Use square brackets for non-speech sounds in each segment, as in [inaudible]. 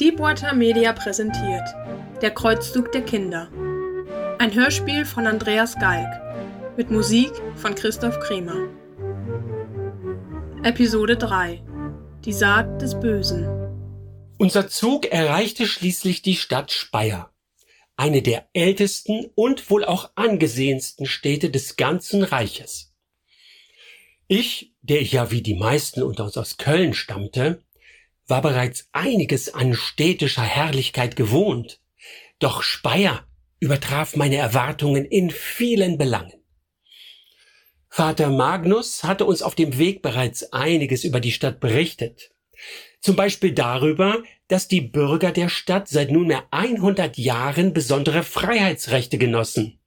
Deepwater Media präsentiert Der Kreuzzug der Kinder. Ein Hörspiel von Andreas Galk mit Musik von Christoph Kremer. Episode 3 Die Saat des Bösen. Unser Zug erreichte schließlich die Stadt Speyer, eine der ältesten und wohl auch angesehensten Städte des ganzen Reiches. Ich, der ja wie die meisten unter uns aus Köln stammte, war bereits einiges an städtischer Herrlichkeit gewohnt, doch Speyer übertraf meine Erwartungen in vielen Belangen. Vater Magnus hatte uns auf dem Weg bereits einiges über die Stadt berichtet. Zum Beispiel darüber, dass die Bürger der Stadt seit nunmehr 100 Jahren besondere Freiheitsrechte genossen,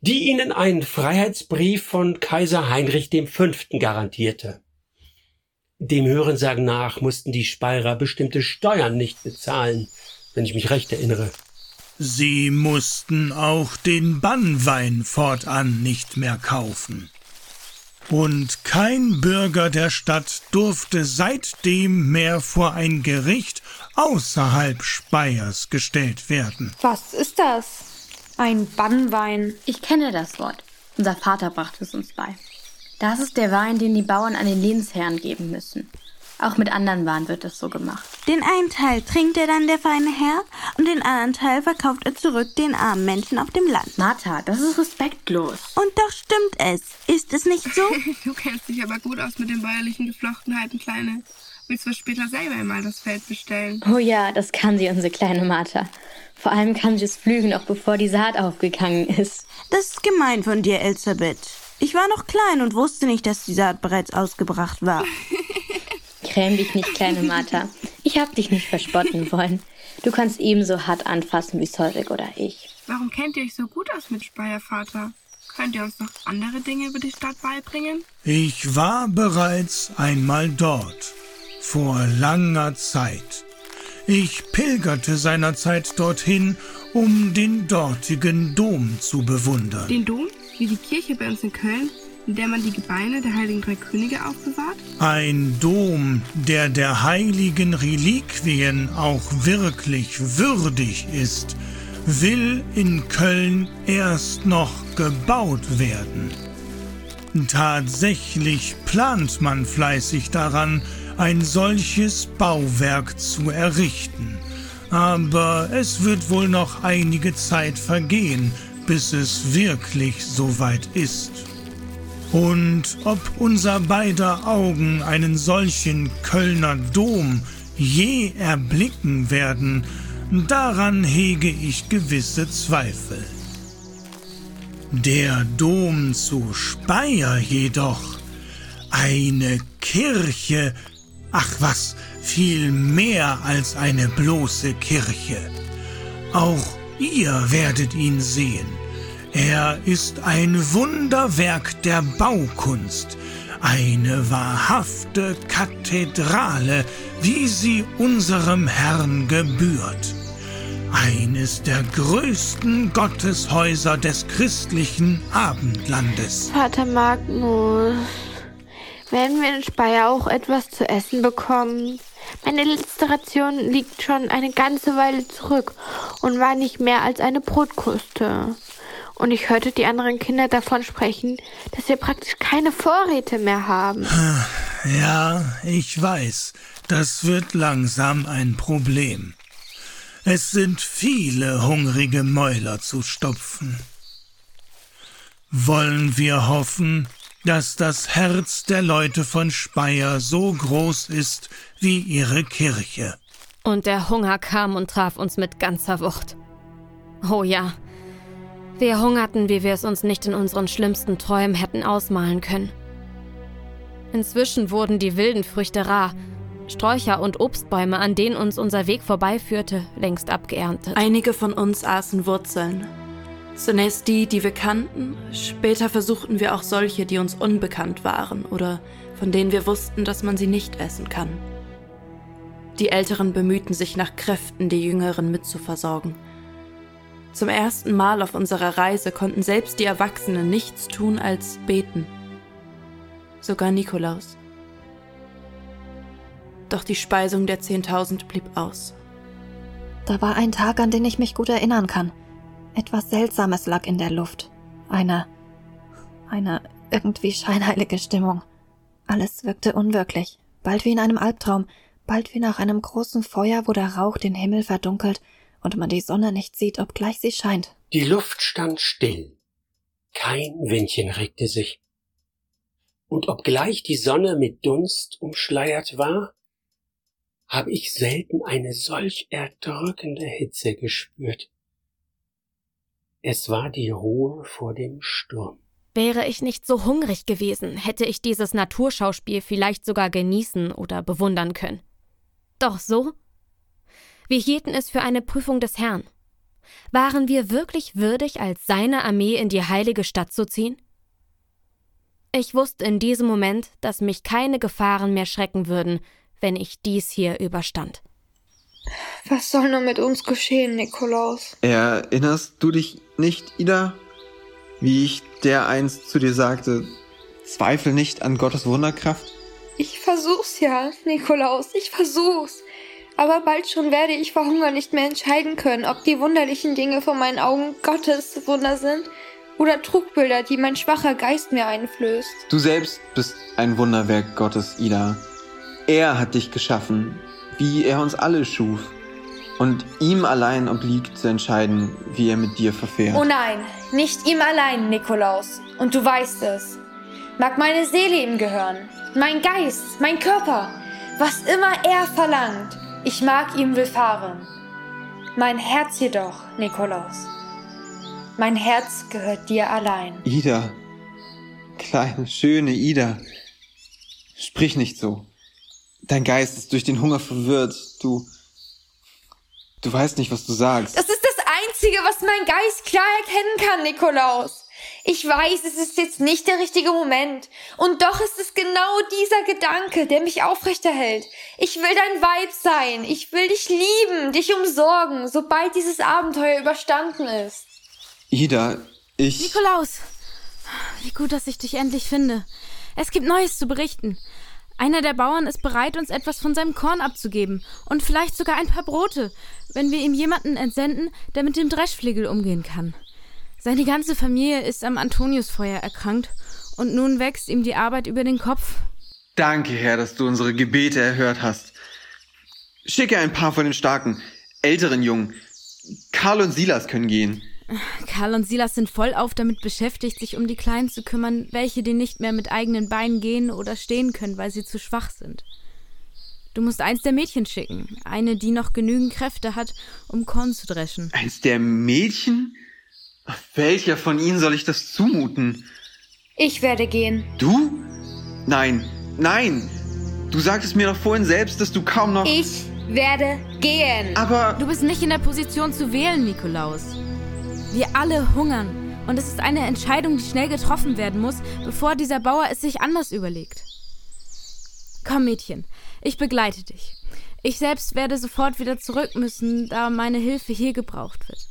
die ihnen einen Freiheitsbrief von Kaiser Heinrich V. garantierte. Dem Hörensagen nach mussten die Speyerer bestimmte Steuern nicht bezahlen, wenn ich mich recht erinnere. Sie mussten auch den Bannwein fortan nicht mehr kaufen. Und kein Bürger der Stadt durfte seitdem mehr vor ein Gericht außerhalb Speyers gestellt werden. Was ist das? Ein Bannwein. Ich kenne das Wort. Unser Vater brachte es uns bei. Das ist der Wein, den die Bauern an den Lehnsherren geben müssen. Auch mit anderen Waren wird das so gemacht. Den einen Teil trinkt er dann der feine Herr und den anderen Teil verkauft er zurück den armen Menschen auf dem Land. Martha, das ist respektlos. Und doch stimmt es. Ist es nicht so? [laughs] du kennst dich aber gut aus mit den bäuerlichen Geflochtenheiten, Kleine. Willst du später selber einmal das Feld bestellen? Oh ja, das kann sie, unsere kleine Martha. Vor allem kann sie es pflügen, noch bevor die Saat aufgegangen ist. Das ist gemein von dir, Elisabeth. Ich war noch klein und wusste nicht, dass die Saat bereits ausgebracht war. [laughs] Gräm dich nicht, kleine Martha. Ich hab dich nicht verspotten wollen. Du kannst ebenso hart anfassen wie Solvik oder ich. Warum kennt ihr euch so gut aus mit Speyer, Vater? Könnt ihr uns noch andere Dinge über die Stadt beibringen? Ich war bereits einmal dort. Vor langer Zeit. Ich pilgerte seinerzeit dorthin, um den dortigen Dom zu bewundern. Den Dom? Wie die Kirche bei uns in Köln? in der man die Gebeine der heiligen drei Könige aufbewahrt? Ein Dom, der der heiligen Reliquien auch wirklich würdig ist, will in Köln erst noch gebaut werden. Tatsächlich plant man fleißig daran, ein solches Bauwerk zu errichten. Aber es wird wohl noch einige Zeit vergehen, bis es wirklich soweit ist. Und ob unser beider Augen einen solchen Kölner Dom je erblicken werden, daran hege ich gewisse Zweifel. Der Dom zu Speyer jedoch, eine Kirche, ach was, viel mehr als eine bloße Kirche. Auch ihr werdet ihn sehen. Er ist ein Wunderwerk der Baukunst, eine wahrhafte Kathedrale, wie sie unserem Herrn gebührt. Eines der größten Gotteshäuser des christlichen Abendlandes. Vater Magnus, werden wir in Speyer auch etwas zu essen bekommen? Meine letzte Ration liegt schon eine ganze Weile zurück und war nicht mehr als eine Brotkruste und ich hörte die anderen Kinder davon sprechen, dass wir praktisch keine Vorräte mehr haben. Ja, ich weiß, das wird langsam ein Problem. Es sind viele hungrige Mäuler zu stopfen. Wollen wir hoffen, dass das Herz der Leute von Speyer so groß ist wie ihre Kirche. Und der Hunger kam und traf uns mit ganzer Wucht. Oh ja, wir hungerten, wie wir es uns nicht in unseren schlimmsten Träumen hätten ausmalen können. Inzwischen wurden die wilden Früchte rar, Sträucher und Obstbäume, an denen uns unser Weg vorbeiführte, längst abgeerntet. Einige von uns aßen Wurzeln. Zunächst die, die wir kannten, später versuchten wir auch solche, die uns unbekannt waren oder von denen wir wussten, dass man sie nicht essen kann. Die Älteren bemühten sich nach Kräften, die Jüngeren mitzuversorgen. Zum ersten Mal auf unserer Reise konnten selbst die Erwachsenen nichts tun als beten. Sogar Nikolaus. Doch die Speisung der Zehntausend blieb aus. Da war ein Tag, an den ich mich gut erinnern kann. Etwas Seltsames lag in der Luft. Eine. eine irgendwie scheinheilige Stimmung. Alles wirkte unwirklich, bald wie in einem Albtraum, bald wie nach einem großen Feuer, wo der Rauch den Himmel verdunkelt und man die Sonne nicht sieht, obgleich sie scheint. Die Luft stand still. Kein Windchen regte sich. Und obgleich die Sonne mit Dunst umschleiert war, habe ich selten eine solch erdrückende Hitze gespürt. Es war die Ruhe vor dem Sturm. Wäre ich nicht so hungrig gewesen, hätte ich dieses Naturschauspiel vielleicht sogar genießen oder bewundern können. Doch so? Wir hielten es für eine Prüfung des Herrn. Waren wir wirklich würdig, als seine Armee in die heilige Stadt zu ziehen? Ich wusste in diesem Moment, dass mich keine Gefahren mehr schrecken würden, wenn ich dies hier überstand. Was soll nur mit uns geschehen, Nikolaus? Erinnerst du dich nicht, Ida? Wie ich der einst zu dir sagte, zweifel nicht an Gottes Wunderkraft? Ich versuch's ja, Nikolaus, ich versuch's. Aber bald schon werde ich vor Hunger nicht mehr entscheiden können, ob die wunderlichen Dinge vor meinen Augen Gottes Wunder sind oder Trugbilder, die mein schwacher Geist mir einflößt. Du selbst bist ein Wunderwerk Gottes, Ida. Er hat dich geschaffen, wie er uns alle schuf. Und ihm allein obliegt zu entscheiden, wie er mit dir verfährt. Oh nein, nicht ihm allein, Nikolaus. Und du weißt es. Mag meine Seele ihm gehören, mein Geist, mein Körper, was immer er verlangt. Ich mag ihm willfahren. Mein Herz jedoch, Nikolaus. Mein Herz gehört dir allein. Ida, kleine, schöne Ida, sprich nicht so. Dein Geist ist durch den Hunger verwirrt. Du, du weißt nicht, was du sagst. Das ist das Einzige, was mein Geist klar erkennen kann, Nikolaus. Ich weiß, es ist jetzt nicht der richtige Moment. Und doch ist es genau dieser Gedanke, der mich aufrechterhält. Ich will dein Weib sein. Ich will dich lieben, dich umsorgen, sobald dieses Abenteuer überstanden ist. Ida, ich. Nikolaus! Wie gut, dass ich dich endlich finde. Es gibt Neues zu berichten. Einer der Bauern ist bereit, uns etwas von seinem Korn abzugeben und vielleicht sogar ein paar Brote, wenn wir ihm jemanden entsenden, der mit dem Dreschflegel umgehen kann. Seine ganze Familie ist am Antoniusfeuer erkrankt und nun wächst ihm die Arbeit über den Kopf. Danke, Herr, dass du unsere Gebete erhört hast. Schicke ein paar von den starken, älteren Jungen. Karl und Silas können gehen. Karl und Silas sind vollauf damit beschäftigt, sich um die Kleinen zu kümmern, welche die nicht mehr mit eigenen Beinen gehen oder stehen können, weil sie zu schwach sind. Du musst eins der Mädchen schicken, eine, die noch genügend Kräfte hat, um Korn zu dreschen. Eins der Mädchen? Welcher von ihnen soll ich das zumuten? Ich werde gehen. Du? Nein, nein. Du sagtest mir doch vorhin selbst, dass du kaum noch. Ich werde gehen. Aber. Du bist nicht in der Position zu wählen, Nikolaus. Wir alle hungern. Und es ist eine Entscheidung, die schnell getroffen werden muss, bevor dieser Bauer es sich anders überlegt. Komm, Mädchen, ich begleite dich. Ich selbst werde sofort wieder zurück müssen, da meine Hilfe hier gebraucht wird.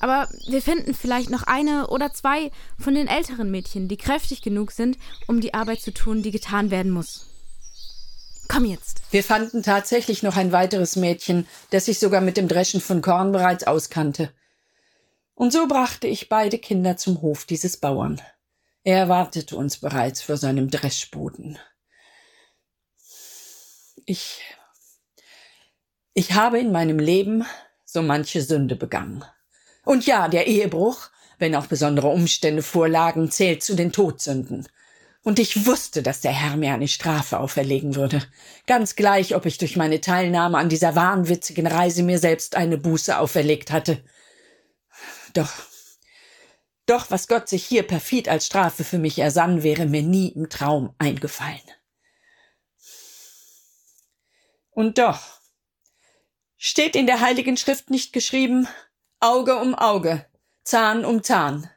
Aber wir finden vielleicht noch eine oder zwei von den älteren Mädchen, die kräftig genug sind, um die Arbeit zu tun, die getan werden muss. Komm jetzt. Wir fanden tatsächlich noch ein weiteres Mädchen, das sich sogar mit dem Dreschen von Korn bereits auskannte. Und so brachte ich beide Kinder zum Hof dieses Bauern. Er erwartete uns bereits vor seinem Dreschboden. Ich, ich habe in meinem Leben so manche Sünde begangen. Und ja, der Ehebruch, wenn auch besondere Umstände vorlagen, zählt zu den Todsünden. Und ich wusste, dass der Herr mir eine Strafe auferlegen würde. Ganz gleich, ob ich durch meine Teilnahme an dieser wahnwitzigen Reise mir selbst eine Buße auferlegt hatte. Doch, doch, was Gott sich hier perfid als Strafe für mich ersann, wäre mir nie im Traum eingefallen. Und doch, steht in der Heiligen Schrift nicht geschrieben, Auge um Auge, Zahn um Zahn.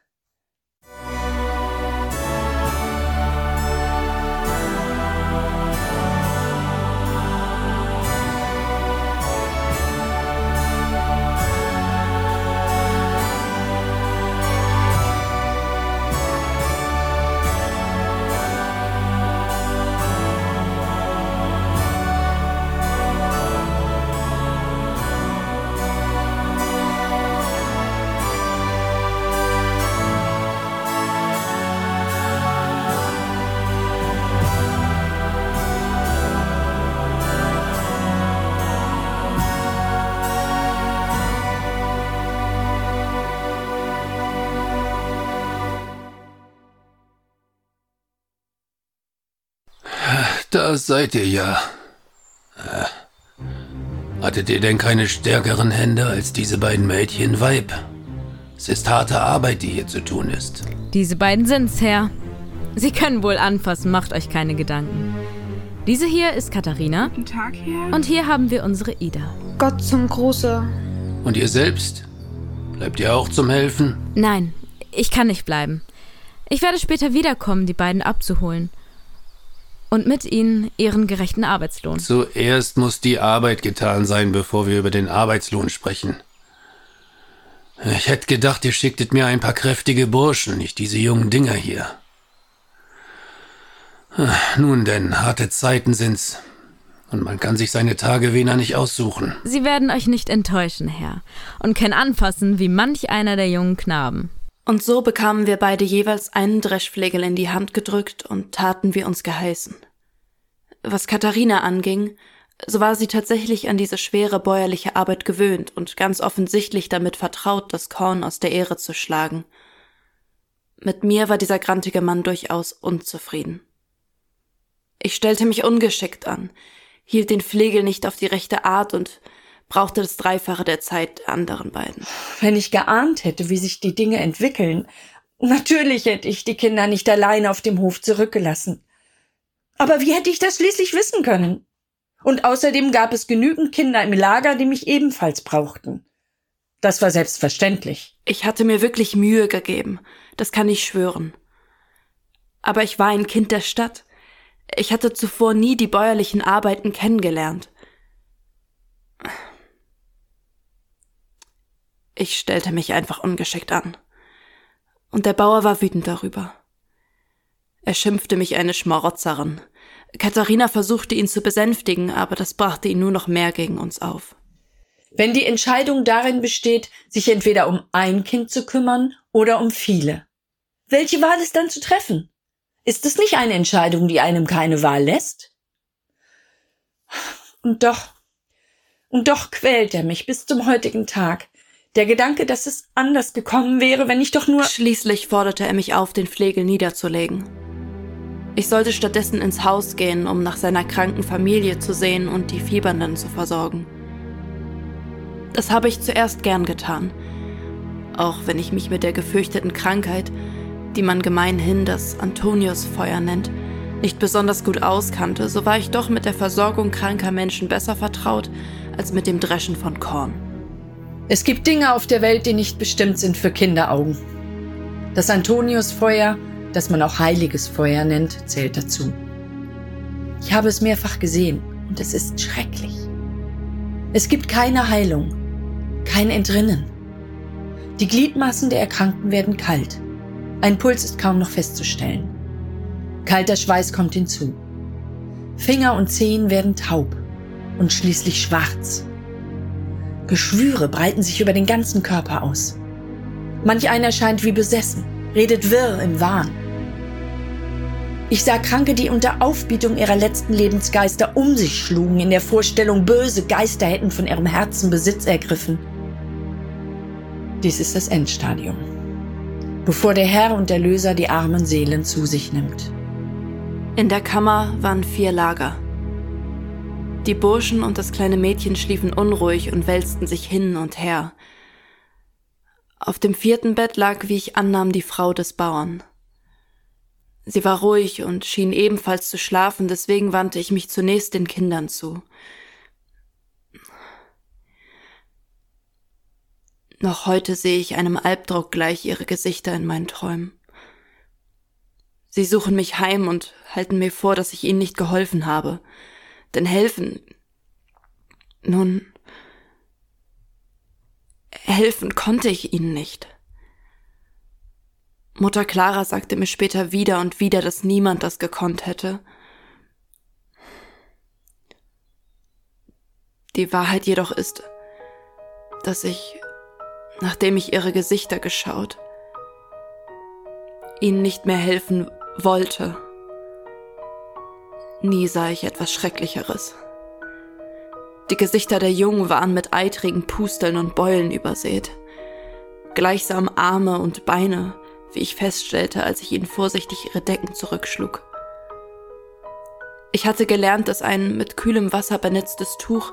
Da seid ihr ja. Äh, hattet ihr denn keine stärkeren Hände als diese beiden Mädchen, Weib? Es ist harte Arbeit, die hier zu tun ist. Diese beiden sind's, Herr. Sie können wohl anfassen, macht euch keine Gedanken. Diese hier ist Katharina. Guten Tag, Herr. Und hier haben wir unsere Ida. Gott zum Gruße. Und ihr selbst? Bleibt ihr auch zum Helfen? Nein, ich kann nicht bleiben. Ich werde später wiederkommen, die beiden abzuholen. Und mit ihnen ihren gerechten Arbeitslohn. Zuerst muss die Arbeit getan sein, bevor wir über den Arbeitslohn sprechen. Ich hätte gedacht, ihr schicktet mir ein paar kräftige Burschen, nicht diese jungen Dinger hier. Nun denn, harte Zeiten sind's. Und man kann sich seine Tage weder nicht aussuchen. Sie werden euch nicht enttäuschen, Herr, und können anfassen wie manch einer der jungen Knaben. Und so bekamen wir beide jeweils einen Dreschflegel in die Hand gedrückt und taten wir uns geheißen. Was Katharina anging, so war sie tatsächlich an diese schwere bäuerliche Arbeit gewöhnt und ganz offensichtlich damit vertraut, das Korn aus der Ehre zu schlagen. Mit mir war dieser grantige Mann durchaus unzufrieden. Ich stellte mich ungeschickt an, hielt den Flegel nicht auf die rechte Art und brauchte das Dreifache der Zeit der anderen beiden. Wenn ich geahnt hätte, wie sich die Dinge entwickeln, natürlich hätte ich die Kinder nicht alleine auf dem Hof zurückgelassen. Aber wie hätte ich das schließlich wissen können? Und außerdem gab es genügend Kinder im Lager, die mich ebenfalls brauchten. Das war selbstverständlich. Ich hatte mir wirklich Mühe gegeben, das kann ich schwören. Aber ich war ein Kind der Stadt. Ich hatte zuvor nie die bäuerlichen Arbeiten kennengelernt. Ich stellte mich einfach ungeschickt an. Und der Bauer war wütend darüber. Er schimpfte mich eine Schmarotzerin. Katharina versuchte ihn zu besänftigen, aber das brachte ihn nur noch mehr gegen uns auf. Wenn die Entscheidung darin besteht, sich entweder um ein Kind zu kümmern oder um viele, welche Wahl ist dann zu treffen? Ist es nicht eine Entscheidung, die einem keine Wahl lässt? Und doch, und doch quält er mich bis zum heutigen Tag. Der Gedanke, dass es anders gekommen wäre, wenn ich doch nur. Schließlich forderte er mich auf, den Flegel niederzulegen. Ich sollte stattdessen ins Haus gehen, um nach seiner kranken Familie zu sehen und die Fiebernden zu versorgen. Das habe ich zuerst gern getan, auch wenn ich mich mit der gefürchteten Krankheit die man gemeinhin das Antoniusfeuer nennt, nicht besonders gut auskannte, so war ich doch mit der Versorgung kranker Menschen besser vertraut als mit dem Dreschen von Korn. Es gibt Dinge auf der Welt, die nicht bestimmt sind für Kinderaugen. Das Antoniusfeuer, das man auch heiliges Feuer nennt, zählt dazu. Ich habe es mehrfach gesehen und es ist schrecklich. Es gibt keine Heilung, kein Entrinnen. Die Gliedmaßen der Erkrankten werden kalt. Ein Puls ist kaum noch festzustellen. Kalter Schweiß kommt hinzu. Finger und Zehen werden taub und schließlich schwarz. Geschwüre breiten sich über den ganzen Körper aus. Manch einer scheint wie besessen, redet wirr im Wahn. Ich sah Kranke, die unter Aufbietung ihrer letzten Lebensgeister um sich schlugen, in der Vorstellung, böse Geister hätten von ihrem Herzen Besitz ergriffen. Dies ist das Endstadium bevor der Herr und Erlöser die armen Seelen zu sich nimmt. In der Kammer waren vier Lager. Die Burschen und das kleine Mädchen schliefen unruhig und wälzten sich hin und her. Auf dem vierten Bett lag, wie ich annahm, die Frau des Bauern. Sie war ruhig und schien ebenfalls zu schlafen, deswegen wandte ich mich zunächst den Kindern zu. Noch heute sehe ich einem Albdruck gleich ihre Gesichter in meinen Träumen. Sie suchen mich heim und halten mir vor, dass ich ihnen nicht geholfen habe. Denn helfen. Nun. Helfen konnte ich ihnen nicht. Mutter Clara sagte mir später wieder und wieder, dass niemand das gekonnt hätte. Die Wahrheit jedoch ist, dass ich nachdem ich ihre Gesichter geschaut, ihnen nicht mehr helfen wollte. Nie sah ich etwas Schrecklicheres. Die Gesichter der Jungen waren mit eitrigen Pusteln und Beulen übersät. Gleichsam Arme und Beine, wie ich feststellte, als ich ihnen vorsichtig ihre Decken zurückschlug. Ich hatte gelernt, dass ein mit kühlem Wasser benetztes Tuch,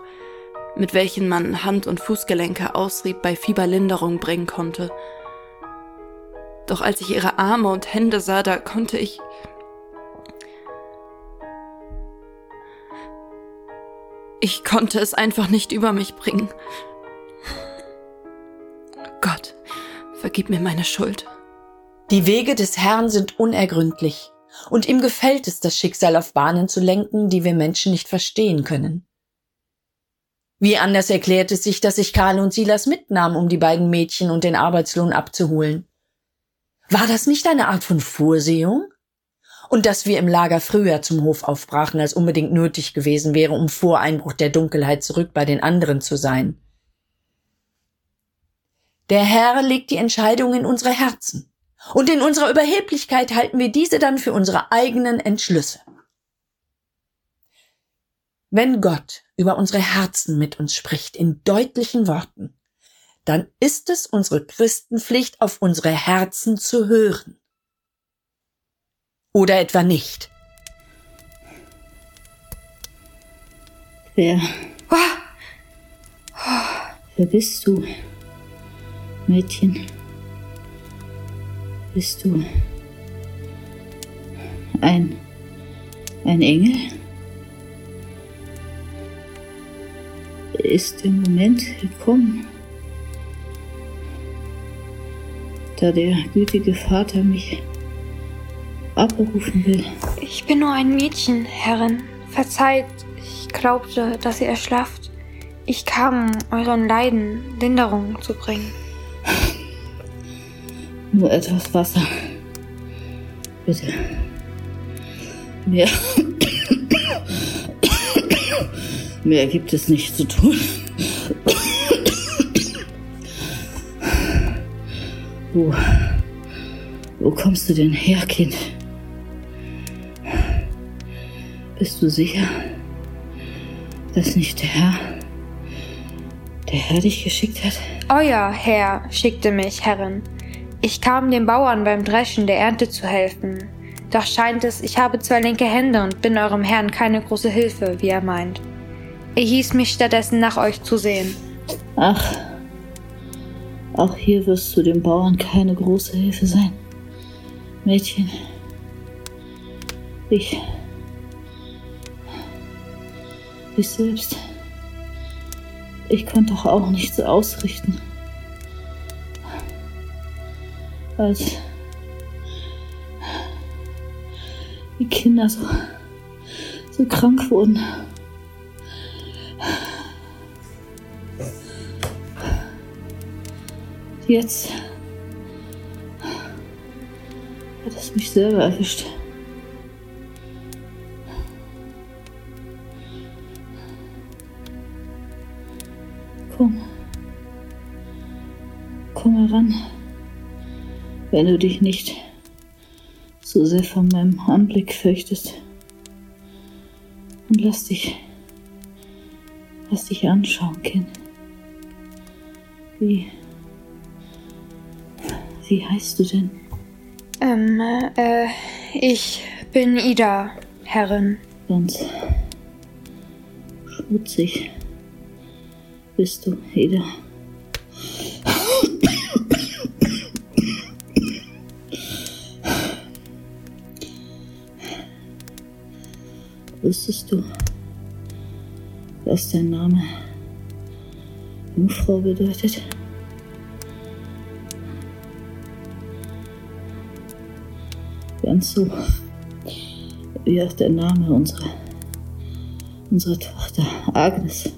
mit welchem man Hand- und Fußgelenke ausrieb, bei Fieberlinderung bringen konnte. Doch als ich ihre Arme und Hände sah, da konnte ich Ich konnte es einfach nicht über mich bringen. Gott, vergib mir meine Schuld. Die Wege des Herrn sind unergründlich, und ihm gefällt es, das Schicksal auf Bahnen zu lenken, die wir Menschen nicht verstehen können. Wie anders erklärt es sich, dass sich Karl und Silas mitnahmen, um die beiden Mädchen und den Arbeitslohn abzuholen? War das nicht eine Art von Vorsehung? Und dass wir im Lager früher zum Hof aufbrachen, als unbedingt nötig gewesen wäre, um vor Einbruch der Dunkelheit zurück bei den anderen zu sein. Der Herr legt die Entscheidung in unsere Herzen, und in unserer Überheblichkeit halten wir diese dann für unsere eigenen Entschlüsse. Wenn Gott über unsere Herzen mit uns spricht in deutlichen Worten, dann ist es unsere Christenpflicht, auf unsere Herzen zu hören. Oder etwa nicht? Wer? Wer bist du? Mädchen? Bist du ein ein Engel? Ist der Moment gekommen, da der gütige Vater mich abberufen will. Ich bin nur ein Mädchen, Herrin. Verzeiht, ich glaubte, dass ihr erschlafft. Ich kam, euren Leiden Linderung zu bringen. Nur etwas Wasser. Bitte. Mehr. Mehr gibt es nicht zu tun. Wo. Wo kommst du denn her, Kind? Bist du sicher, dass nicht der Herr, der Herr dich geschickt hat? Euer Herr schickte mich, Herrin. Ich kam den Bauern beim Dreschen der Ernte zu helfen. Doch scheint es, ich habe zwei linke Hände und bin eurem Herrn keine große Hilfe, wie er meint. Er hieß mich stattdessen nach euch zu sehen. Ach, auch hier wirst du dem Bauern keine große Hilfe sein. Mädchen, ich ich selbst. Ich konnte doch auch nichts ausrichten. Als die Kinder so, so krank wurden. Jetzt hat es mich selber erwischt. Heran. Wenn du dich nicht so sehr von meinem Anblick fürchtest. Und lass dich. Lass dich anschauen, Kind. Wie. Wie heißt du denn? Ähm, äh, ich bin Ida, Herrin. Ganz schmutzig bist du, Ida. Wusstest du, was dein Name Jungfrau bedeutet? Ganz so wie auch der Name unserer, unserer Tochter Agnes.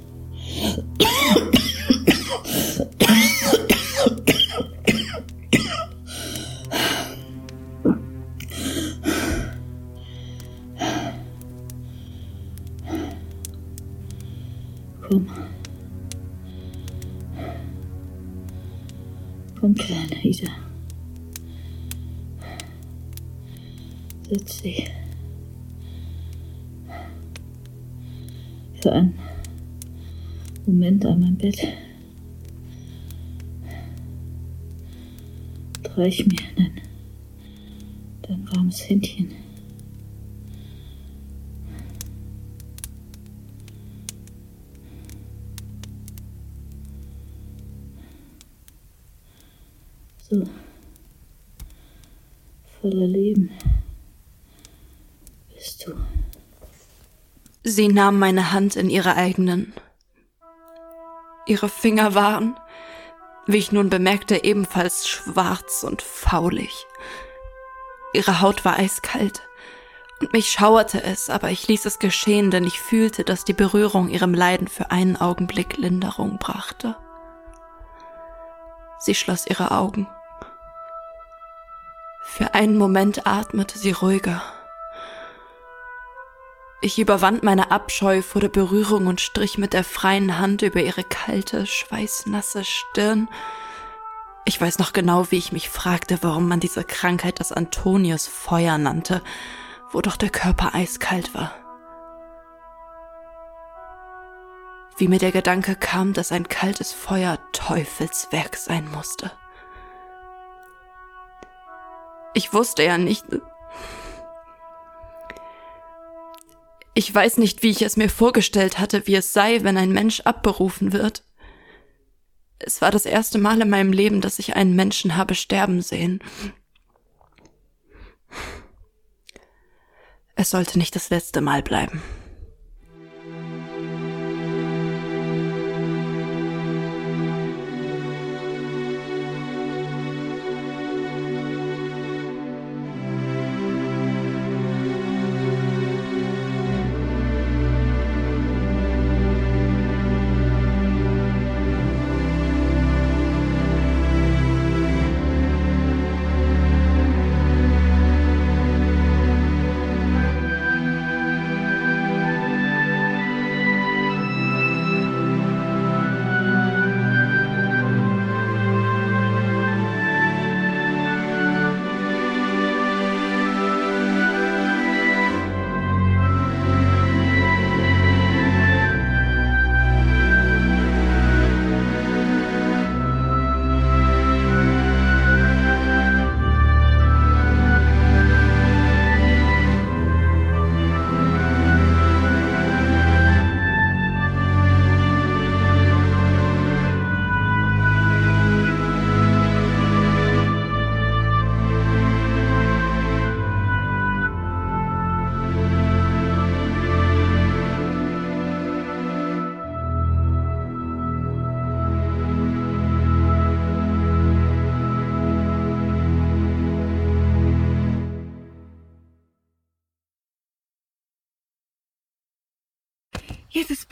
witzig. Für einen Moment an meinem Bett reich mir ein, dein warmes Händchen. So voller Leben bist du. Sie nahm meine Hand in ihre eigenen. Ihre Finger waren, wie ich nun bemerkte, ebenfalls schwarz und faulig. Ihre Haut war eiskalt, und mich schauerte es, aber ich ließ es geschehen, denn ich fühlte, dass die Berührung ihrem Leiden für einen Augenblick Linderung brachte. Sie schloss ihre Augen. Für einen Moment atmete sie ruhiger. Ich überwand meine Abscheu vor der Berührung und strich mit der freien Hand über ihre kalte, schweißnasse Stirn. Ich weiß noch genau, wie ich mich fragte, warum man diese Krankheit das Antonius Feuer nannte, wo doch der Körper eiskalt war. Wie mir der Gedanke kam, dass ein kaltes Feuer Teufelswerk sein musste. Ich wusste ja nicht, Ich weiß nicht, wie ich es mir vorgestellt hatte, wie es sei, wenn ein Mensch abberufen wird. Es war das erste Mal in meinem Leben, dass ich einen Menschen habe sterben sehen. Es sollte nicht das letzte Mal bleiben.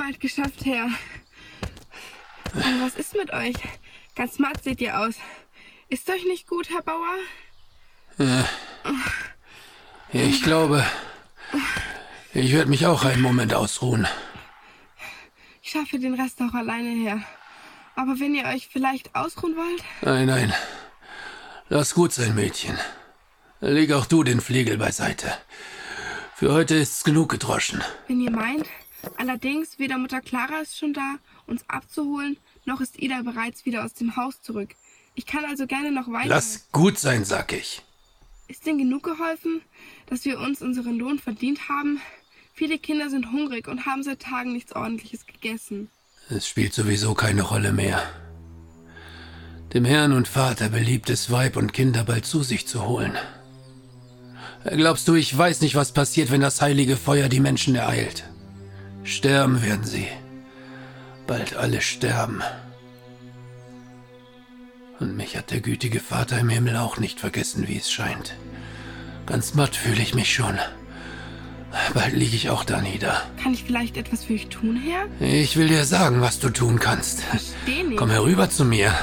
Bald geschafft, Herr. Und was ist mit euch? Ganz matt seht ihr aus. Ist euch nicht gut, Herr Bauer? Ja. Ich glaube, ich werde mich auch einen Moment ausruhen. Ich schaffe den Rest auch alleine her. Aber wenn ihr euch vielleicht ausruhen wollt? Nein, nein. Lass gut sein, Mädchen. Leg auch du den Flegel beiseite. Für heute ist's genug gedroschen. Wenn ihr meint. Allerdings, weder Mutter Clara ist schon da, uns abzuholen, noch ist Ida bereits wieder aus dem Haus zurück. Ich kann also gerne noch weiter. Lass gut sein, sag ich. Ist denn genug geholfen, dass wir uns unseren Lohn verdient haben? Viele Kinder sind hungrig und haben seit Tagen nichts Ordentliches gegessen. Es spielt sowieso keine Rolle mehr. Dem Herrn und Vater beliebt es, Weib und Kinder bald zu sich zu holen. Glaubst du, ich weiß nicht, was passiert, wenn das heilige Feuer die Menschen ereilt? Sterben werden sie. Bald alle sterben. Und mich hat der gütige Vater im Himmel auch nicht vergessen, wie es scheint. Ganz matt fühle ich mich schon. Bald liege ich auch da nieder. Kann ich vielleicht etwas für euch tun, Herr? Ich will dir sagen, was du tun kannst. Versteh nicht. Komm herüber zu mir.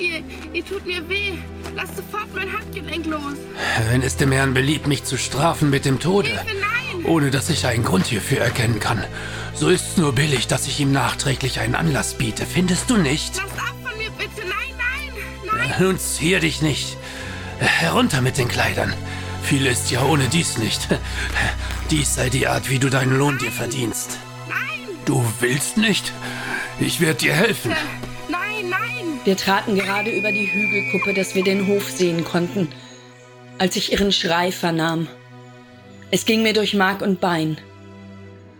Ihr? Ihr tut mir weh. Lasst sofort mein Handgelenk los. Wenn es dem Herrn beliebt, mich zu strafen mit dem Tode, Hilfe, nein! ohne dass ich einen Grund hierfür erkennen kann, so ist's nur billig, dass ich ihm nachträglich einen Anlass biete. Findest du nicht? Lasst ab von mir, bitte! Nein, nein! Nein! Nun zier dich nicht. Herunter mit den Kleidern. Viel ist ja ohne dies nicht. Dies sei die Art, wie du deinen Lohn dir verdienst. Nein! Du willst nicht? Ich werde dir helfen. Nein, nein! Wir traten gerade über die Hügelkuppe, dass wir den Hof sehen konnten, als ich ihren Schrei vernahm. Es ging mir durch Mark und Bein.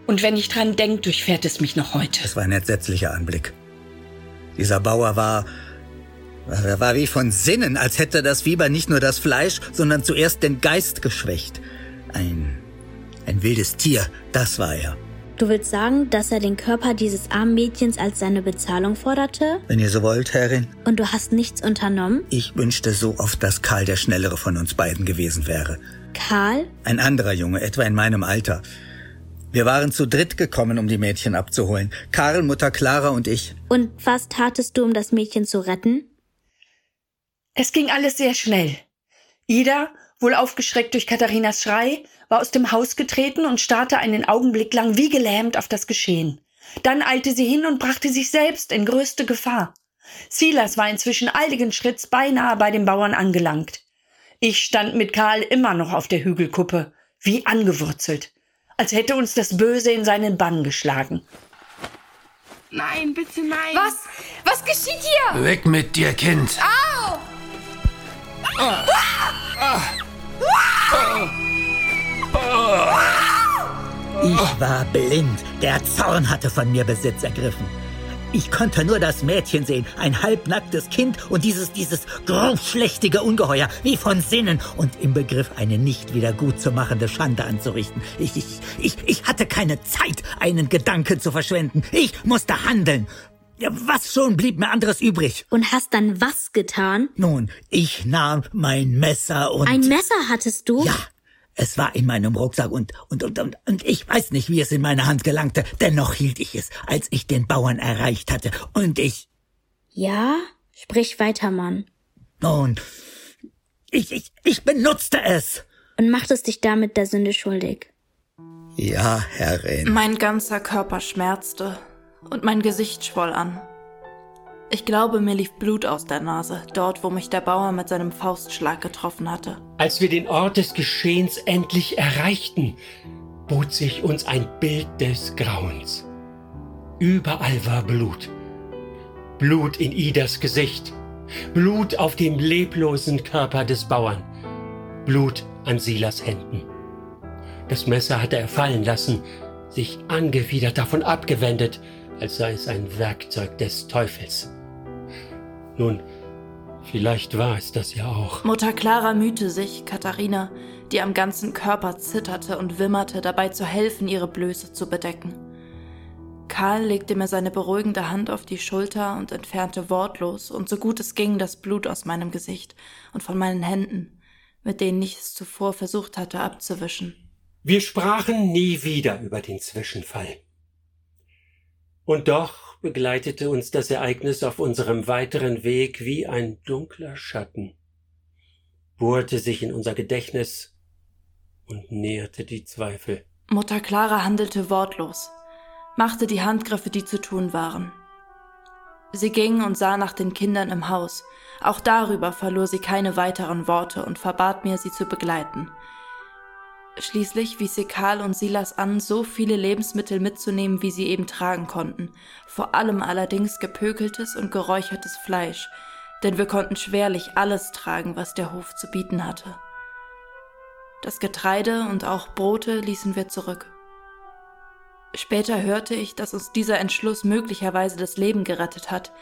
Und wenn ich dran denk, durchfährt es mich noch heute. Es war ein entsetzlicher Anblick. Dieser Bauer war. Er war wie von Sinnen, als hätte das Fieber nicht nur das Fleisch, sondern zuerst den Geist geschwächt. Ein. ein wildes Tier, das war er. Du willst sagen, dass er den Körper dieses armen Mädchens als seine Bezahlung forderte? Wenn ihr so wollt, Herrin. Und du hast nichts unternommen? Ich wünschte so oft, dass Karl der Schnellere von uns beiden gewesen wäre. Karl? Ein anderer Junge, etwa in meinem Alter. Wir waren zu dritt gekommen, um die Mädchen abzuholen. Karl, Mutter Clara und ich. Und was tatest du, um das Mädchen zu retten? Es ging alles sehr schnell. Ida, wohl aufgeschreckt durch Katharinas Schrei, war aus dem Haus getreten und starrte einen Augenblick lang wie gelähmt auf das Geschehen. Dann eilte sie hin und brachte sich selbst in größte Gefahr. Silas war inzwischen eiligen Schritts beinahe bei den Bauern angelangt. Ich stand mit Karl immer noch auf der Hügelkuppe, wie angewurzelt, als hätte uns das Böse in seinen Bann geschlagen. Nein, bitte nein. Was? Was geschieht hier? Weg mit dir, Kind. Au! Ah. Ah. Ich war blind. Der Zorn hatte von mir Besitz ergriffen. Ich konnte nur das Mädchen sehen, ein halbnacktes Kind und dieses, dieses grobschlächtige Ungeheuer, wie von Sinnen und im Begriff, eine nicht wieder gut zu machende Schande anzurichten. Ich, ich, ich, ich hatte keine Zeit, einen Gedanken zu verschwenden. Ich musste handeln. Was schon blieb mir anderes übrig? Und hast dann was getan? Nun, ich nahm mein Messer und... Ein Messer hattest du? Ja, es war in meinem Rucksack und, und, und, und, und ich weiß nicht, wie es in meine Hand gelangte. Dennoch hielt ich es, als ich den Bauern erreicht hatte. Und ich. Ja? Sprich weiter, Mann. Nun, ich, ich, ich benutzte es. Und machtest dich damit der Sünde schuldig. Ja, Herrin. Mein ganzer Körper schmerzte und mein Gesicht schwoll an. Ich glaube, mir lief Blut aus der Nase, dort, wo mich der Bauer mit seinem Faustschlag getroffen hatte. Als wir den Ort des Geschehens endlich erreichten, bot sich uns ein Bild des Grauens. Überall war Blut. Blut in Idas Gesicht. Blut auf dem leblosen Körper des Bauern. Blut an Silas Händen. Das Messer hatte er fallen lassen, sich angewidert davon abgewendet, als sei es ein Werkzeug des Teufels. Nun, vielleicht war es das ja auch. Mutter Clara mühte sich, Katharina, die am ganzen Körper zitterte und wimmerte, dabei zu helfen, ihre Blöße zu bedecken. Karl legte mir seine beruhigende Hand auf die Schulter und entfernte wortlos und so gut es ging das Blut aus meinem Gesicht und von meinen Händen, mit denen ich es zuvor versucht hatte abzuwischen. Wir sprachen nie wieder über den Zwischenfall. Und doch begleitete uns das Ereignis auf unserem weiteren Weg wie ein dunkler Schatten, bohrte sich in unser Gedächtnis und näherte die Zweifel. Mutter Clara handelte wortlos, machte die Handgriffe, die zu tun waren. Sie ging und sah nach den Kindern im Haus. Auch darüber verlor sie keine weiteren Worte und verbat mir, sie zu begleiten. Schließlich wies sie Karl und Silas an, so viele Lebensmittel mitzunehmen, wie sie eben tragen konnten, vor allem allerdings gepökeltes und geräuchertes Fleisch, denn wir konnten schwerlich alles tragen, was der Hof zu bieten hatte. Das Getreide und auch Brote ließen wir zurück. Später hörte ich, dass uns dieser Entschluss möglicherweise das Leben gerettet hat,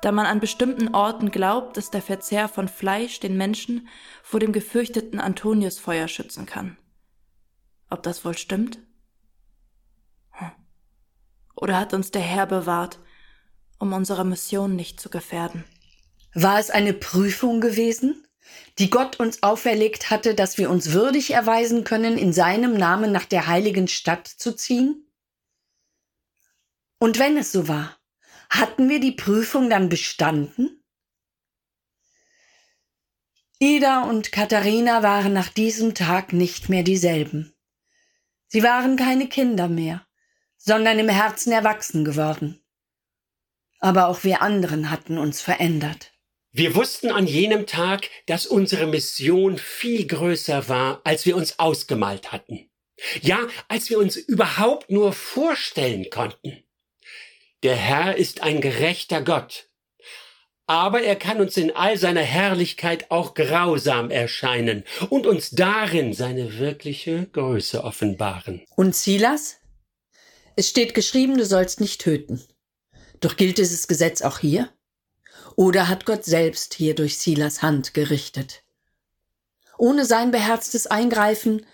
da man an bestimmten Orten glaubt, dass der Verzehr von Fleisch den Menschen vor dem gefürchteten Antoniusfeuer schützen kann. Ob das wohl stimmt? Hm. Oder hat uns der Herr bewahrt, um unsere Mission nicht zu gefährden? War es eine Prüfung gewesen, die Gott uns auferlegt hatte, dass wir uns würdig erweisen können, in seinem Namen nach der heiligen Stadt zu ziehen? Und wenn es so war, hatten wir die Prüfung dann bestanden? Ida und Katharina waren nach diesem Tag nicht mehr dieselben. Sie waren keine Kinder mehr, sondern im Herzen erwachsen geworden. Aber auch wir anderen hatten uns verändert. Wir wussten an jenem Tag, dass unsere Mission viel größer war, als wir uns ausgemalt hatten. Ja, als wir uns überhaupt nur vorstellen konnten. Der Herr ist ein gerechter Gott, aber er kann uns in all seiner Herrlichkeit auch grausam erscheinen und uns darin seine wirkliche Größe offenbaren. Und Silas? Es steht geschrieben, du sollst nicht töten. Doch gilt dieses Gesetz auch hier? Oder hat Gott selbst hier durch Silas Hand gerichtet? Ohne sein beherztes Eingreifen.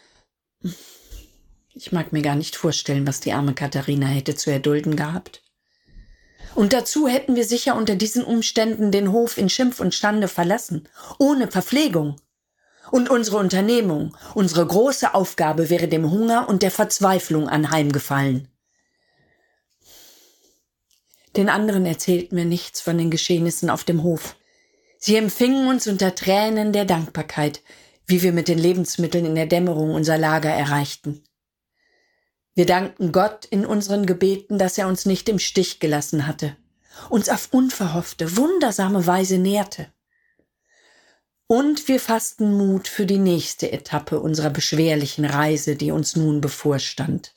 Ich mag mir gar nicht vorstellen, was die arme Katharina hätte zu erdulden gehabt. Und dazu hätten wir sicher unter diesen Umständen den Hof in Schimpf und Stande verlassen, ohne Verpflegung. Und unsere Unternehmung, unsere große Aufgabe wäre dem Hunger und der Verzweiflung anheimgefallen. Den anderen erzählten wir nichts von den Geschehnissen auf dem Hof. Sie empfingen uns unter Tränen der Dankbarkeit, wie wir mit den Lebensmitteln in der Dämmerung unser Lager erreichten. Wir dankten Gott in unseren Gebeten, dass er uns nicht im Stich gelassen hatte, uns auf unverhoffte, wundersame Weise nährte. Und wir fassten Mut für die nächste Etappe unserer beschwerlichen Reise, die uns nun bevorstand.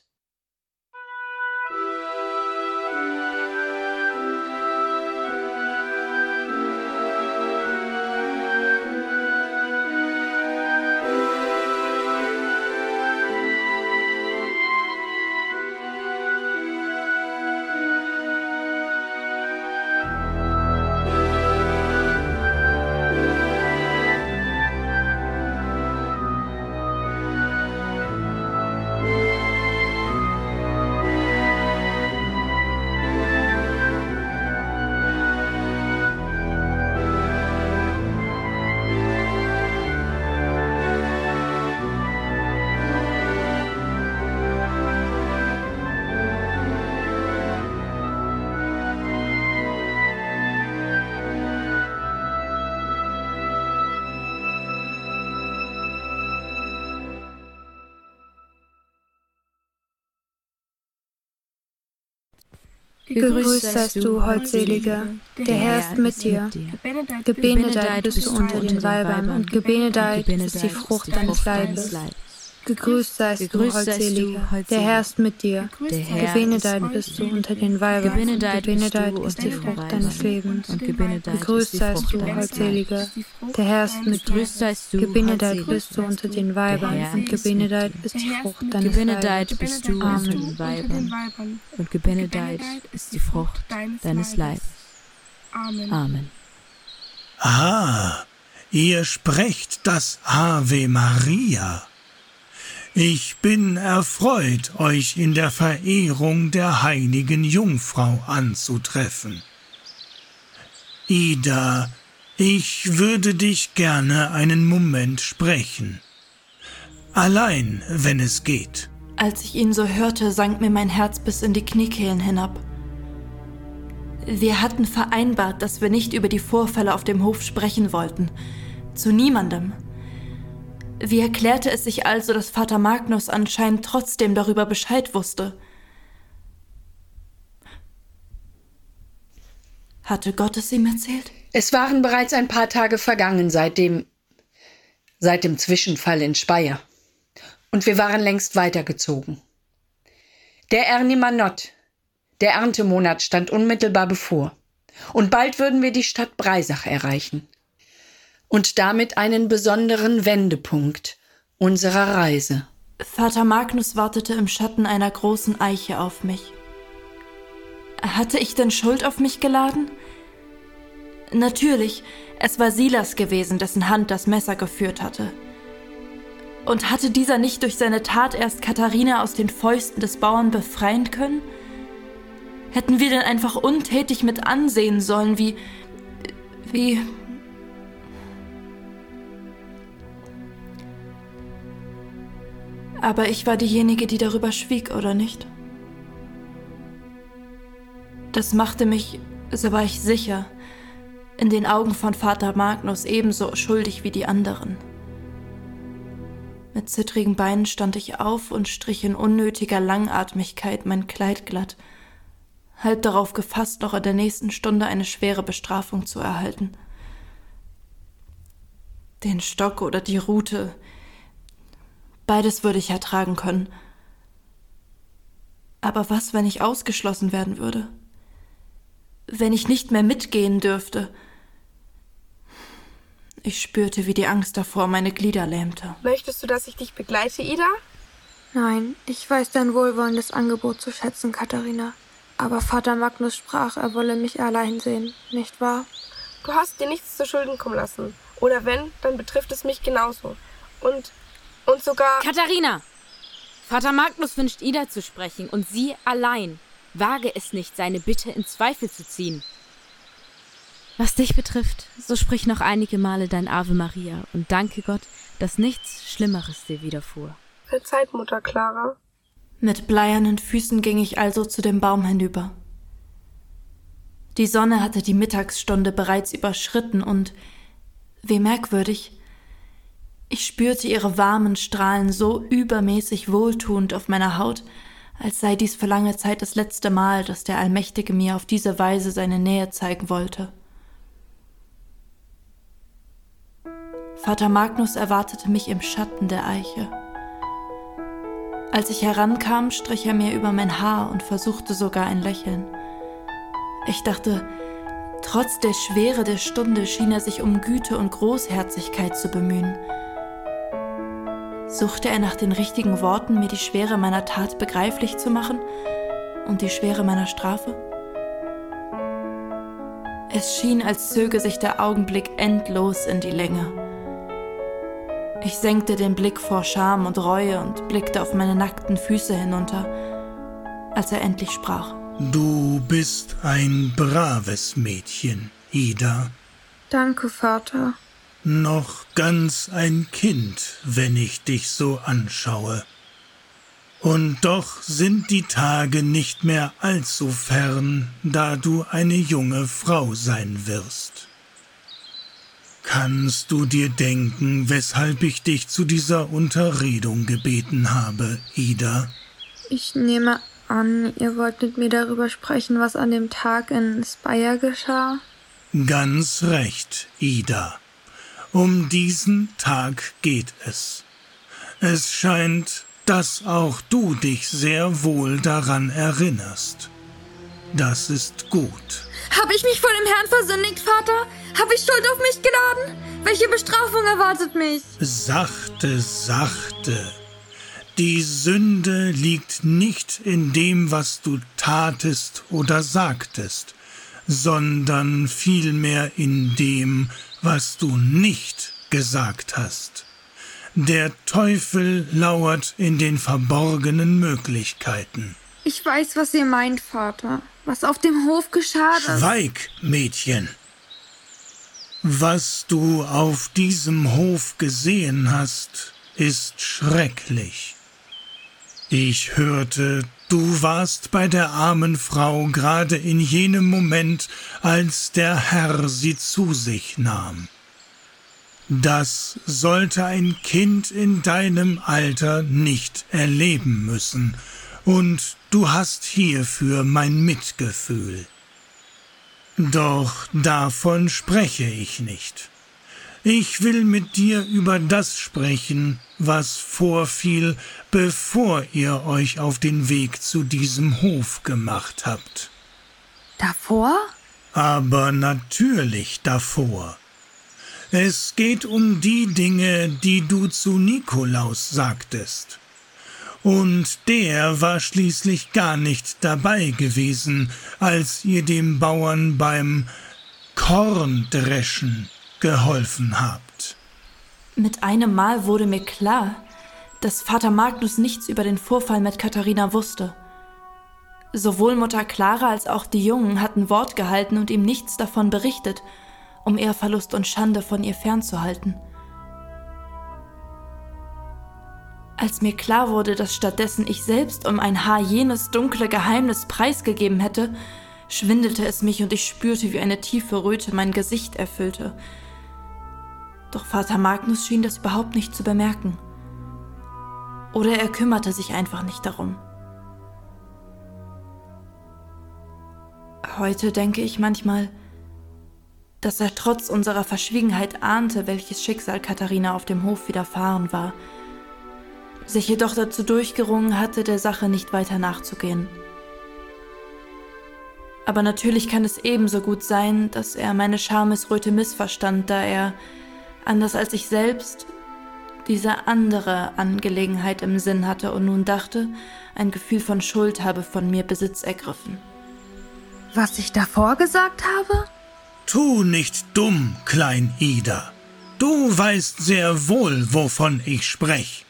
Gegrüßt seist du, Holdselige, der Herr ist mit dir. Gebenedeit bist du unter den Weibern und gebenedeit ist die Frucht deines Leibes. Gegrüßt seist du, Holdselige, der Herr ist mit dir. Gebenedeit bist du unter den Weibern, gebenedeit ist die Frucht deines Lebens. Gegrüßt seist du, Holdselige, der Herr ist mit dir. Gebenedeit bist du unter den Weibern, und gebenedeit ist die Frucht deines Gebenedeit bist du unter den Weibern, und gebenedeit ist die Frucht deines Leibes. Amen. Ah, ihr sprecht das Ave Maria. Ich bin erfreut, euch in der Verehrung der heiligen Jungfrau anzutreffen. Ida, ich würde dich gerne einen Moment sprechen. Allein, wenn es geht. Als ich ihn so hörte, sank mir mein Herz bis in die Kniekehlen hinab. Wir hatten vereinbart, dass wir nicht über die Vorfälle auf dem Hof sprechen wollten. Zu niemandem. Wie erklärte es sich also, dass Vater Magnus anscheinend trotzdem darüber Bescheid wusste? Hatte Gott es ihm erzählt? Es waren bereits ein paar Tage vergangen seit dem, seit dem Zwischenfall in Speyer. Und wir waren längst weitergezogen. Der Ernie Manott, der Erntemonat stand unmittelbar bevor. Und bald würden wir die Stadt Breisach erreichen und damit einen besonderen Wendepunkt unserer Reise. Vater Magnus wartete im Schatten einer großen Eiche auf mich. Hatte ich denn Schuld auf mich geladen? Natürlich, es war Silas gewesen, dessen Hand das Messer geführt hatte. Und hatte dieser nicht durch seine Tat erst Katharina aus den Fäusten des Bauern befreien können? Hätten wir denn einfach untätig mit ansehen sollen, wie. wie Aber ich war diejenige, die darüber schwieg, oder nicht? Das machte mich, so war ich sicher, in den Augen von Vater Magnus ebenso schuldig wie die anderen. Mit zittrigen Beinen stand ich auf und strich in unnötiger Langatmigkeit mein Kleid glatt, halb darauf gefasst, noch in der nächsten Stunde eine schwere Bestrafung zu erhalten. Den Stock oder die Rute, Beides würde ich ertragen können. Aber was, wenn ich ausgeschlossen werden würde? Wenn ich nicht mehr mitgehen dürfte? Ich spürte, wie die Angst davor meine Glieder lähmte. Möchtest du, dass ich dich begleite, Ida? Nein, ich weiß dein wohlwollendes Angebot zu schätzen, Katharina. Aber Vater Magnus sprach, er wolle mich allein sehen, nicht wahr? Du hast dir nichts zu Schulden kommen lassen. Oder wenn, dann betrifft es mich genauso. Und, und sogar... Katharina! Vater Magnus wünscht Ida zu sprechen und sie allein. Wage es nicht, seine Bitte in Zweifel zu ziehen. Was dich betrifft, so sprich noch einige Male dein Ave Maria und danke Gott, dass nichts Schlimmeres dir widerfuhr. Verzeiht, Mutter Clara. Mit bleiernen Füßen ging ich also zu dem Baum hinüber. Die Sonne hatte die Mittagsstunde bereits überschritten und, wie merkwürdig, ich spürte ihre warmen Strahlen so übermäßig wohltuend auf meiner Haut, als sei dies für lange Zeit das letzte Mal, dass der Allmächtige mir auf diese Weise seine Nähe zeigen wollte. Vater Magnus erwartete mich im Schatten der Eiche. Als ich herankam, strich er mir über mein Haar und versuchte sogar ein Lächeln. Ich dachte, trotz der Schwere der Stunde schien er sich um Güte und Großherzigkeit zu bemühen. Suchte er nach den richtigen Worten, mir die Schwere meiner Tat begreiflich zu machen und die Schwere meiner Strafe? Es schien, als zöge sich der Augenblick endlos in die Länge. Ich senkte den Blick vor Scham und Reue und blickte auf meine nackten Füße hinunter, als er endlich sprach. Du bist ein braves Mädchen, Ida. Danke, Vater. Noch ganz ein Kind, wenn ich dich so anschaue. Und doch sind die Tage nicht mehr allzu fern, da du eine junge Frau sein wirst. Kannst du dir denken, weshalb ich dich zu dieser Unterredung gebeten habe, Ida? Ich nehme an, ihr wollt mit mir darüber sprechen, was an dem Tag in Speyer geschah? Ganz recht, Ida. Um diesen Tag geht es. Es scheint, dass auch du dich sehr wohl daran erinnerst. Das ist gut. Habe ich mich vor dem Herrn versündigt, Vater? Habe ich Schuld auf mich geladen? Welche Bestrafung erwartet mich? Sachte, sachte. Die Sünde liegt nicht in dem, was du tatest oder sagtest, sondern vielmehr in dem, was du nicht gesagt hast. Der Teufel lauert in den verborgenen Möglichkeiten. Ich weiß, was ihr meint, Vater. Was auf dem Hof geschah. Schweig, Mädchen. Was du auf diesem Hof gesehen hast, ist schrecklich. Ich hörte, du warst bei der armen Frau gerade in jenem Moment, als der Herr sie zu sich nahm. Das sollte ein Kind in deinem Alter nicht erleben müssen, und du hast hierfür mein Mitgefühl. Doch davon spreche ich nicht. Ich will mit dir über das sprechen, was vorfiel, bevor ihr euch auf den Weg zu diesem Hof gemacht habt. Davor? Aber natürlich davor. Es geht um die Dinge, die du zu Nikolaus sagtest. Und der war schließlich gar nicht dabei gewesen, als ihr dem Bauern beim Korndreschen geholfen habt. Mit einem Mal wurde mir klar, dass Vater Magnus nichts über den Vorfall mit Katharina wusste. Sowohl Mutter Clara als auch die Jungen hatten Wort gehalten und ihm nichts davon berichtet, um Ehrverlust und Schande von ihr fernzuhalten. Als mir klar wurde, dass stattdessen ich selbst um ein Haar jenes dunkle Geheimnis preisgegeben hätte, schwindelte es mich und ich spürte, wie eine tiefe Röte mein Gesicht erfüllte. Doch Vater Magnus schien das überhaupt nicht zu bemerken. Oder er kümmerte sich einfach nicht darum. Heute denke ich manchmal, dass er trotz unserer Verschwiegenheit ahnte, welches Schicksal Katharina auf dem Hof widerfahren war – sich jedoch dazu durchgerungen hatte, der Sache nicht weiter nachzugehen. Aber natürlich kann es ebenso gut sein, dass er meine Schamesröte missverstand, da er, anders als ich selbst, diese andere Angelegenheit im Sinn hatte und nun dachte, ein Gefühl von Schuld habe von mir Besitz ergriffen. was ich davor gesagt habe? Tu nicht dumm, Klein Ida. Du weißt sehr wohl, wovon ich sprech.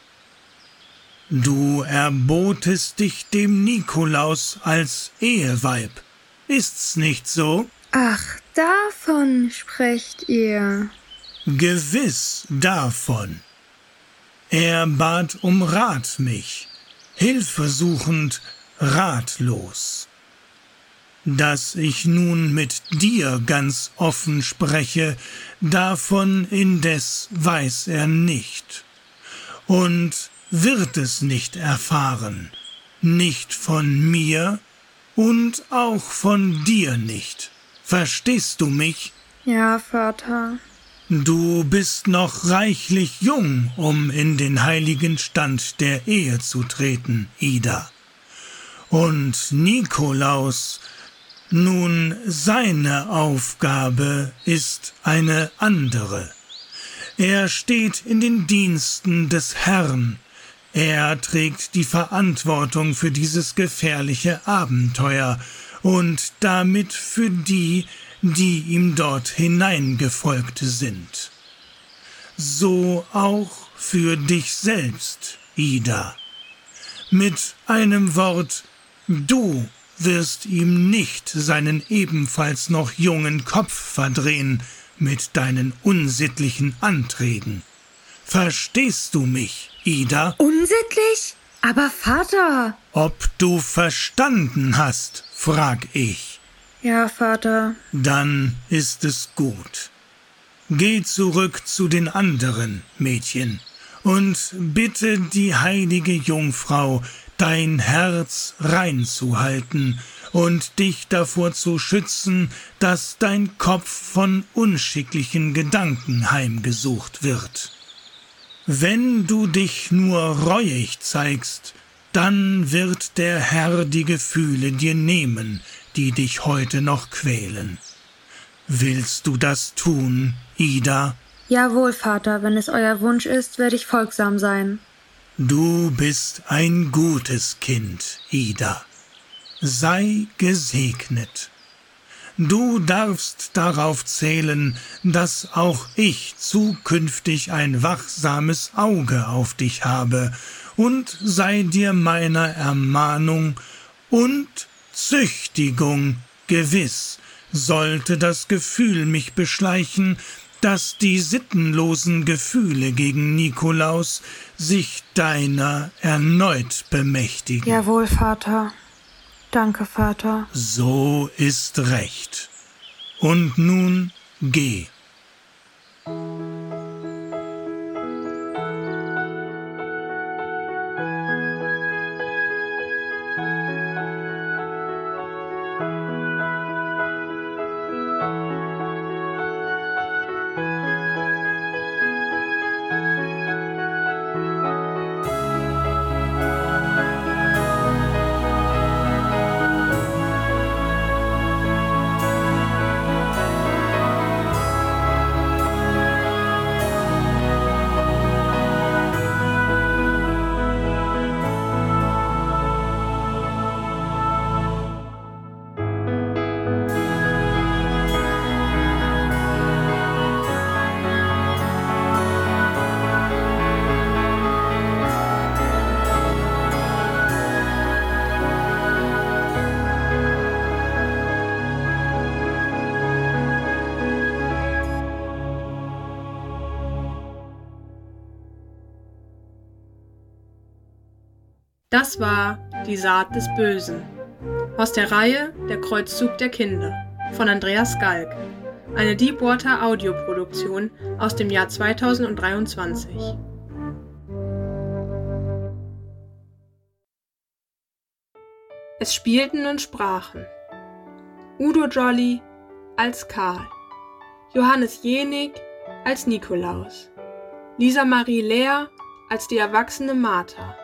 Du erbotest dich dem Nikolaus als Eheweib. Ist's nicht so? Ach, davon sprecht ihr. Gewiss davon. Er bat um Rat mich, hilfesuchend, ratlos. Dass ich nun mit dir ganz offen spreche, davon indes weiß er nicht und wird es nicht erfahren, nicht von mir und auch von dir nicht. Verstehst du mich? Ja, Vater. Du bist noch reichlich jung, um in den heiligen Stand der Ehe zu treten, Ida. Und Nikolaus, nun seine Aufgabe ist eine andere. Er steht in den Diensten des Herrn, er trägt die Verantwortung für dieses gefährliche Abenteuer und damit für die, die ihm dort hineingefolgt sind. So auch für dich selbst, Ida. Mit einem Wort, du wirst ihm nicht seinen ebenfalls noch jungen Kopf verdrehen mit deinen unsittlichen Anträgen. Verstehst du mich, Ida? Unsittlich? Aber Vater. Ob du verstanden hast, frag ich. Ja, Vater. Dann ist es gut. Geh zurück zu den anderen, Mädchen, und bitte die heilige Jungfrau, dein Herz reinzuhalten und dich davor zu schützen, dass dein Kopf von unschicklichen Gedanken heimgesucht wird. Wenn du dich nur reuig zeigst, dann wird der Herr die Gefühle dir nehmen, die dich heute noch quälen. Willst du das tun, Ida? Jawohl, Vater, wenn es euer Wunsch ist, werde ich folgsam sein. Du bist ein gutes Kind, Ida. Sei gesegnet. Du darfst darauf zählen, dass auch ich zukünftig ein wachsames Auge auf dich habe und sei dir meiner Ermahnung und Züchtigung gewiss, sollte das Gefühl mich beschleichen, dass die sittenlosen Gefühle gegen Nikolaus sich deiner erneut bemächtigen. Jawohl, Vater. Danke, Vater. So ist recht. Und nun geh. Das war Die Saat des Bösen. Aus der Reihe Der Kreuzzug der Kinder von Andreas Galk. Eine Deepwater Audioproduktion aus dem Jahr 2023. Es spielten und sprachen Udo Jolly als Karl, Johannes Jenig als Nikolaus, Lisa Marie Lehr als die erwachsene Martha,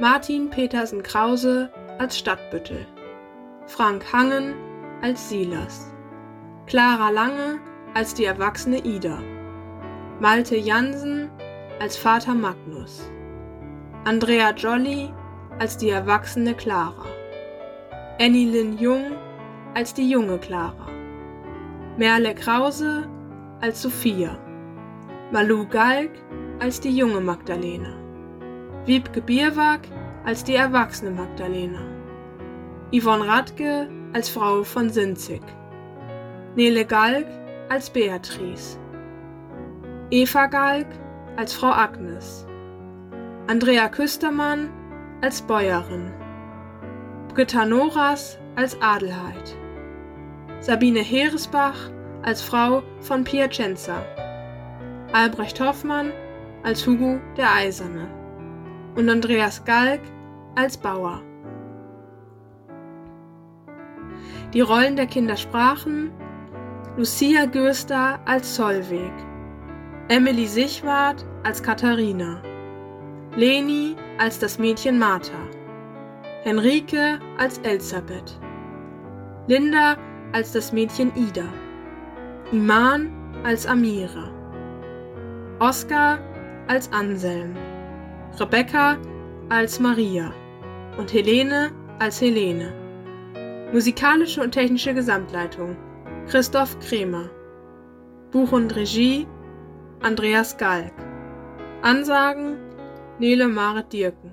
Martin Petersen Krause als Stadtbüttel, Frank Hangen als Silas, Clara Lange als die erwachsene Ida, Malte Jansen als Vater Magnus, Andrea Jolly als die erwachsene Clara, Annie Lynn Jung als die junge Clara, Merle Krause als Sophia, Malu Galg als die junge Magdalena, Wiebke Bierwag als die erwachsene Magdalena, Yvonne Radke als Frau von Sinzig, Nele Galg als Beatrice, Eva Galg als Frau Agnes, Andrea Küstermann als Bäuerin, Britta Noras als Adelheid, Sabine Heeresbach als Frau von Piacenza, Albrecht Hoffmann als Hugo der Eiserne und Andreas Galg als Bauer. Die Rollen der Kinder sprachen Lucia Göster als Zollweg, Emily Sichwart als Katharina, Leni als das Mädchen Martha, Henrike als Elisabeth, Linda als das Mädchen Ida, Iman als Amira, Oskar als Anselm, Rebecca als Maria und Helene als Helene. Musikalische und technische Gesamtleitung Christoph Kremer. Buch und Regie Andreas Galk. Ansagen Nele Marit Dirken.